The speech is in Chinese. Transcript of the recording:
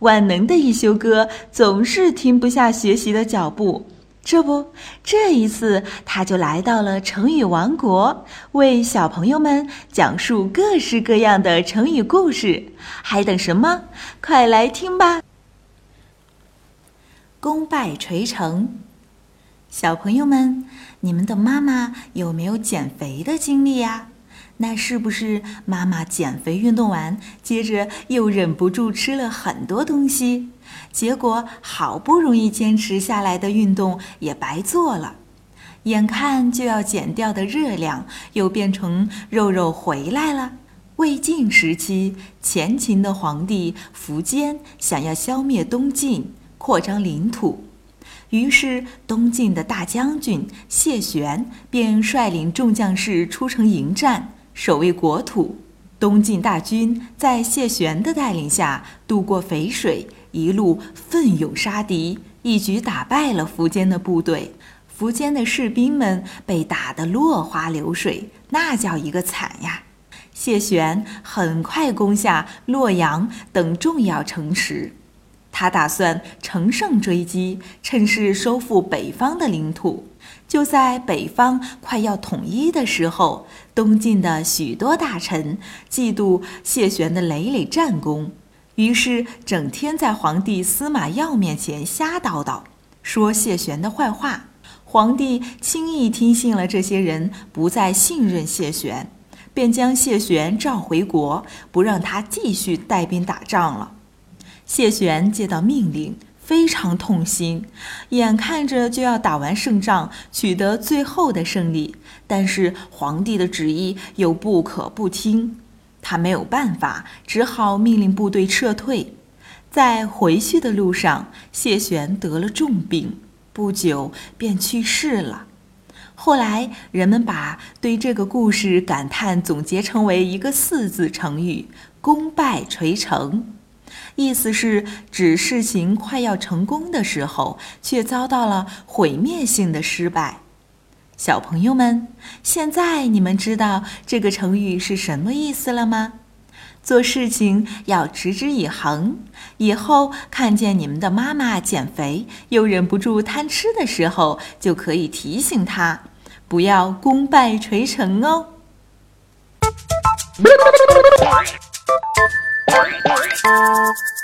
万能的一休哥总是停不下学习的脚步。这不，这一次他就来到了成语王国，为小朋友们讲述各式各样的成语故事。还等什么？快来听吧！功败垂成，小朋友们，你们的妈妈有没有减肥的经历呀？那是不是妈妈减肥运动完，接着又忍不住吃了很多东西？结果好不容易坚持下来的运动也白做了，眼看就要减掉的热量又变成肉肉回来了。魏晋时期，前秦的皇帝苻坚想要消灭东晋，扩张领土，于是东晋的大将军谢玄便率领众将士出城迎战，守卫国土。东晋大军在谢玄的带领下渡过淝水。一路奋勇杀敌，一举打败了苻坚的部队。苻坚的士兵们被打得落花流水，那叫一个惨呀！谢玄很快攻下洛阳等重要城池，他打算乘胜追击，趁势收复北方的领土。就在北方快要统一的时候，东晋的许多大臣嫉妒谢玄的累累战功。于是，整天在皇帝司马曜面前瞎叨叨，说谢玄的坏话。皇帝轻易听信了这些人，不再信任谢玄，便将谢玄召回国，不让他继续带兵打仗了。谢玄接到命令，非常痛心，眼看着就要打完胜仗，取得最后的胜利，但是皇帝的旨意又不可不听。他没有办法，只好命令部队撤退。在回去的路上，谢玄得了重病，不久便去世了。后来，人们把对这个故事感叹总结成为一个四字成语“功败垂成”，意思是指事情快要成功的时候，却遭到了毁灭性的失败。小朋友们，现在你们知道这个成语是什么意思了吗？做事情要持之以恒，以后看见你们的妈妈减肥又忍不住贪吃的时候，就可以提醒她，不要功败垂成哦。Thank you.